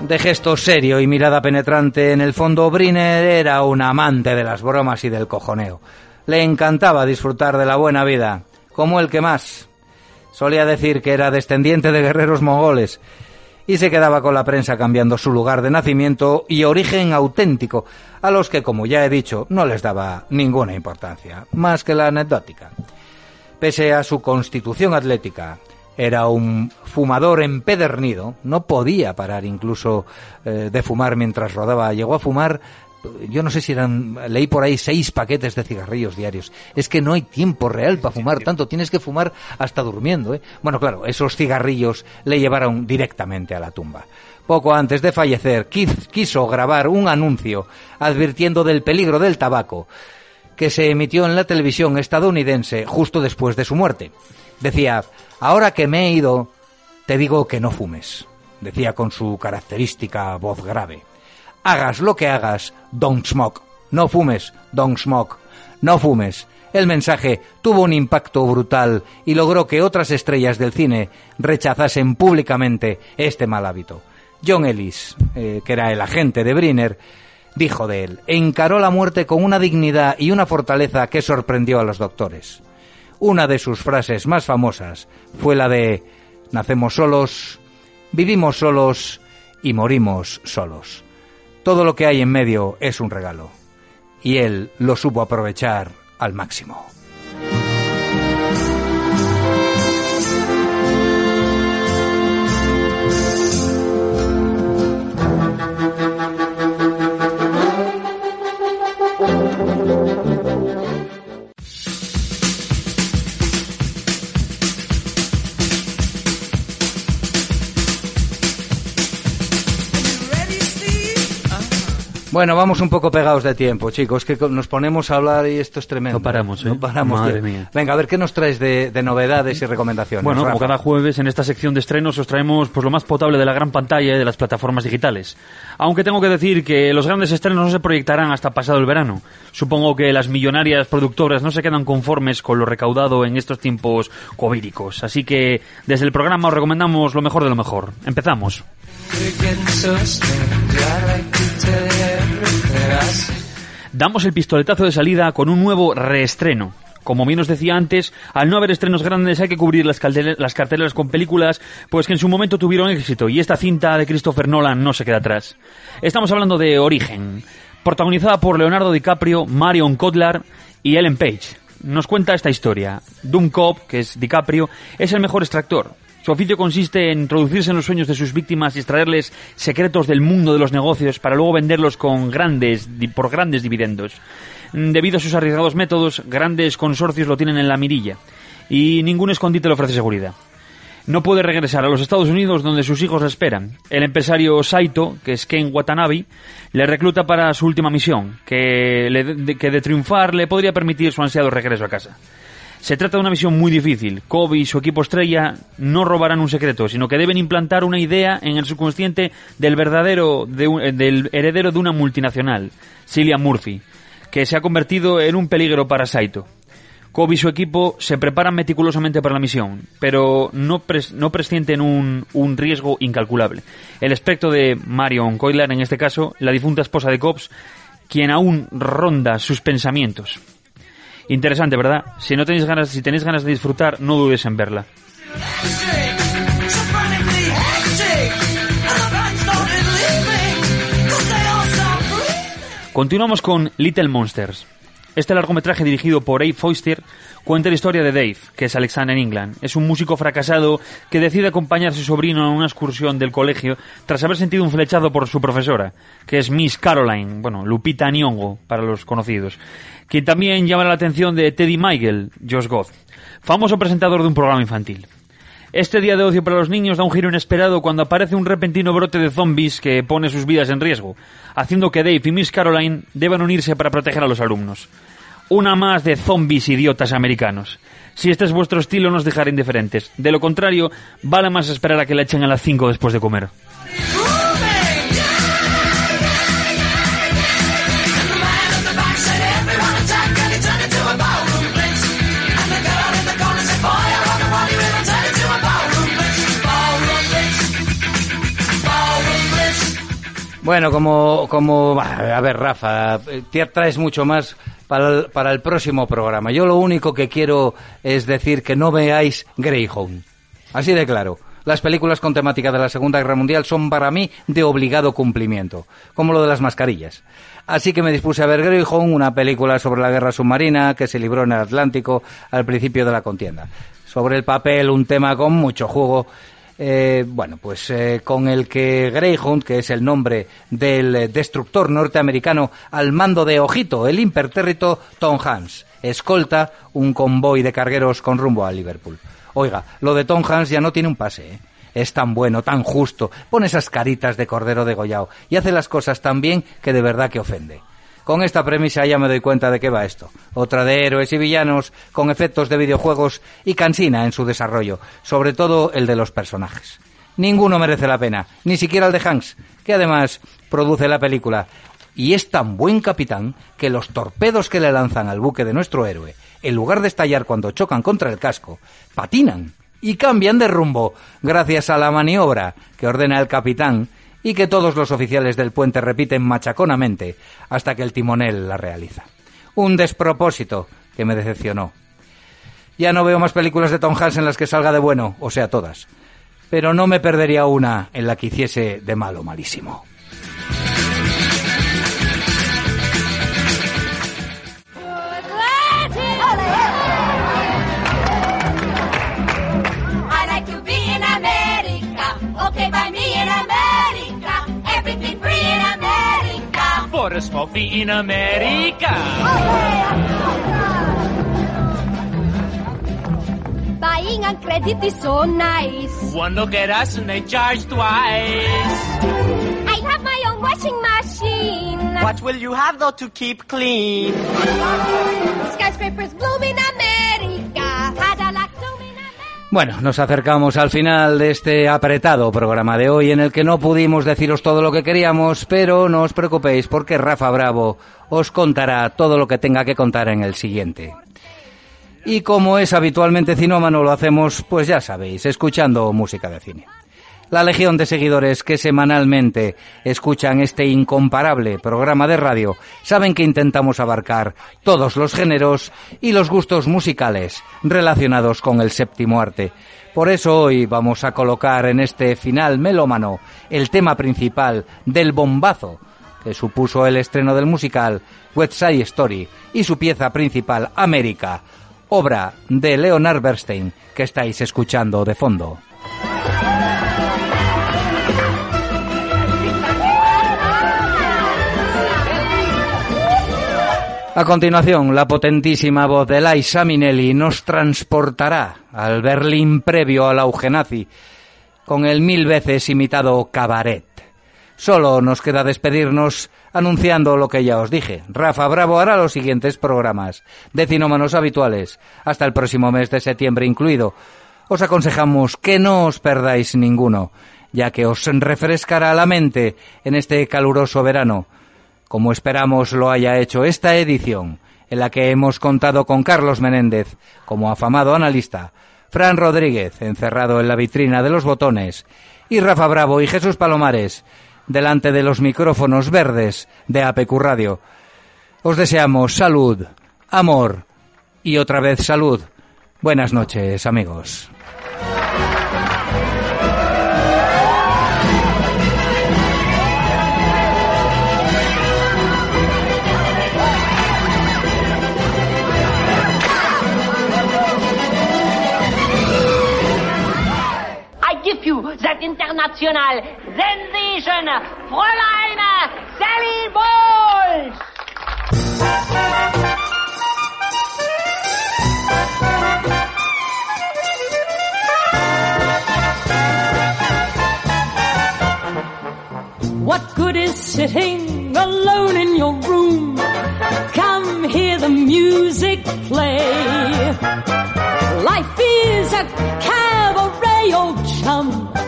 De gesto serio y mirada penetrante, en el fondo Briner era un amante de las bromas y del cojoneo. Le encantaba disfrutar de la buena vida como el que más. Solía decir que era descendiente de guerreros mongoles y se quedaba con la prensa cambiando su lugar de nacimiento y origen auténtico, a los que, como ya he dicho, no les daba ninguna importancia, más que la anecdótica. Pese a su constitución atlética, era un fumador empedernido, no podía parar incluso eh, de fumar mientras rodaba, llegó a fumar yo no sé si eran, leí por ahí seis paquetes de cigarrillos diarios. Es que no hay tiempo real para fumar tanto, tienes que fumar hasta durmiendo. ¿eh? Bueno, claro, esos cigarrillos le llevaron directamente a la tumba. Poco antes de fallecer, quiso grabar un anuncio advirtiendo del peligro del tabaco que se emitió en la televisión estadounidense justo después de su muerte. Decía, ahora que me he ido, te digo que no fumes, decía con su característica voz grave. Hagas lo que hagas, don't smoke. No fumes, don't smoke. No fumes. El mensaje tuvo un impacto brutal y logró que otras estrellas del cine rechazasen públicamente este mal hábito. John Ellis, eh, que era el agente de Briner, dijo de él, encaró la muerte con una dignidad y una fortaleza que sorprendió a los doctores. Una de sus frases más famosas fue la de nacemos solos, vivimos solos y morimos solos. Todo lo que hay en medio es un regalo. Y él lo supo aprovechar al máximo. Bueno, vamos un poco pegados de tiempo, chicos, que nos ponemos a hablar y esto es tremendo. No paramos, ¿eh? No paramos. Madre tío. mía. Venga, a ver, ¿qué nos traes de, de novedades y recomendaciones? Bueno, como cada jueves en esta sección de estrenos os traemos pues lo más potable de la gran pantalla y de las plataformas digitales. Aunque tengo que decir que los grandes estrenos no se proyectarán hasta pasado el verano. Supongo que las millonarias productoras no se quedan conformes con lo recaudado en estos tiempos covídicos. Así que desde el programa os recomendamos lo mejor de lo mejor. Empezamos. Damos el pistoletazo de salida con un nuevo reestreno. Como bien os decía antes, al no haber estrenos grandes hay que cubrir las, las carteleras con películas pues que en su momento tuvieron éxito y esta cinta de Christopher Nolan no se queda atrás. Estamos hablando de Origen, protagonizada por Leonardo DiCaprio, Marion Cotillard y Ellen Page. Nos cuenta esta historia. Doom Cop, que es DiCaprio, es el mejor extractor. Su oficio consiste en introducirse en los sueños de sus víctimas y extraerles secretos del mundo de los negocios para luego venderlos con grandes, por grandes dividendos. Mm, Debido a sus arriesgados métodos, grandes consorcios lo tienen en la mirilla y ningún escondite le ofrece seguridad. No puede regresar a los Estados Unidos donde sus hijos le esperan. El empresario Saito, que es Ken Watanabe, le recluta para su última misión, que, que de triunfar le podría permitir su ansiado regreso a casa. Se trata de una misión muy difícil. Kobe y su equipo estrella no robarán un secreto, sino que deben implantar una idea en el subconsciente del verdadero, eh, del heredero de una multinacional, Cillian Murphy, que se ha convertido en un peligro para Saito. Kobe y su equipo se preparan meticulosamente para la misión, pero no, pres- no presienten un, un riesgo incalculable. El aspecto de Marion Cotillard, en este caso, la difunta esposa de Cobbs, quien aún ronda sus pensamientos. Interesante, ¿verdad? Si no tenéis ganas, si tenéis ganas de disfrutar, no dudes en verla. Continuamos con Little Monsters. Este largometraje dirigido por Abe Foister cuenta la historia de Dave, que es Alexander England. Es un músico fracasado que decide acompañar a su sobrino a una excursión del colegio tras haber sentido un flechado por su profesora, que es Miss Caroline, bueno, Lupita Nyong'o para los conocidos, quien también llama la atención de Teddy Michael, Josh Goth, famoso presentador de un programa infantil. Este día de ocio para los niños da un giro inesperado cuando aparece un repentino brote de zombies que pone sus vidas en riesgo, haciendo que Dave y Miss Caroline deban unirse para proteger a los alumnos. Una más de zombies idiotas americanos. Si este es vuestro estilo, no os dejaré indiferentes. De lo contrario, vale más esperar a que la echen a las 5 después de comer. Bueno, como, como, a ver, Rafa, te traes mucho más para el, para el próximo programa. Yo lo único que quiero es decir que no veáis Greyhound. Así de claro. Las películas con temática de la Segunda Guerra Mundial son para mí de obligado cumplimiento, como lo de las mascarillas. Así que me dispuse a ver Greyhound, una película sobre la guerra submarina que se libró en el Atlántico al principio de la contienda. Sobre el papel, un tema con mucho juego eh, bueno, pues eh, con el que Greyhound, que es el nombre del destructor norteamericano al mando de Ojito, el impertérrito Tom Hanks, escolta un convoy de cargueros con rumbo a Liverpool. Oiga, lo de Tom Hanks ya no tiene un pase, ¿eh? Es tan bueno, tan justo, pone esas caritas de cordero degollado y hace las cosas tan bien que de verdad que ofende. Con esta premisa ya me doy cuenta de qué va esto. Otra de héroes y villanos con efectos de videojuegos y cansina en su desarrollo, sobre todo el de los personajes. Ninguno merece la pena, ni siquiera el de Hanks, que además produce la película. Y es tan buen capitán que los torpedos que le lanzan al buque de nuestro héroe, en lugar de estallar cuando chocan contra el casco, patinan y cambian de rumbo gracias a la maniobra que ordena el capitán y que todos los oficiales del puente repiten machaconamente hasta que el timonel la realiza. Un despropósito que me decepcionó. Ya no veo más películas de Tom Hanks en las que salga de bueno, o sea, todas. Pero no me perdería una en la que hiciese de malo malísimo. For a smoke me in America. Buying on credit is so nice. One look at us and they charge twice. I have my own washing machine. machine. What will you have though to keep clean? Skyscrapers blooming America. Bueno, nos acercamos al final de este apretado programa de hoy en el que no pudimos deciros todo lo que queríamos, pero no os preocupéis porque Rafa Bravo os contará todo lo que tenga que contar en el siguiente. Y como es habitualmente cinómano, lo hacemos, pues ya sabéis, escuchando música de cine. La legión de seguidores que semanalmente escuchan este incomparable programa de radio saben que intentamos abarcar todos los géneros y los gustos musicales relacionados con el séptimo arte. Por eso hoy vamos a colocar en este final melómano el tema principal del bombazo que supuso el estreno del musical West Side Story y su pieza principal América, obra de Leonard Bernstein que estáis escuchando de fondo. A continuación, la potentísima voz de Liza Minnelli nos transportará al Berlín previo al auge con el mil veces imitado cabaret. Solo nos queda despedirnos anunciando lo que ya os dije. Rafa Bravo hará los siguientes programas de cinómanos habituales, hasta el próximo mes de septiembre incluido. Os aconsejamos que no os perdáis ninguno, ya que os refrescará la mente en este caluroso verano como esperamos lo haya hecho esta edición, en la que hemos contado con Carlos Menéndez como afamado analista, Fran Rodríguez encerrado en la vitrina de los botones y Rafa Bravo y Jesús Palomares delante de los micrófonos verdes de APQ Radio. Os deseamos salud, amor y otra vez salud. Buenas noches, amigos. International sensation, Fräulein Sally! What good is sitting alone in your room? Come hear the music play. Life is a cabaret, old chum.